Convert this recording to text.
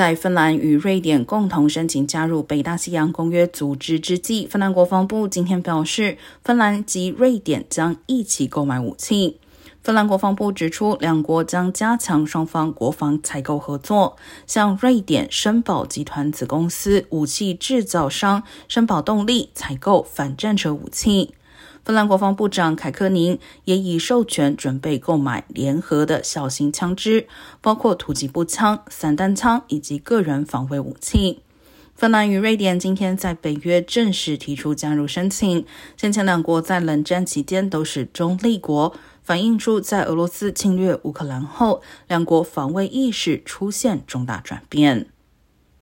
在芬兰与瑞典共同申请加入北大西洋公约组织之际，芬兰国防部今天表示，芬兰及瑞典将一起购买武器。芬兰国防部指出，两国将加强双方国防采购合作，向瑞典申宝集团子公司武器制造商申宝动力采购反战车武器。芬兰国防部长凯科宁也已授权准备购买联合的小型枪支，包括突击步枪、散弹枪以及个人防卫武器。芬兰与瑞典今天在北约正式提出加入申请。先前两国在冷战期间都是中立国，反映出在俄罗斯侵略乌克兰后，两国防卫意识出现重大转变。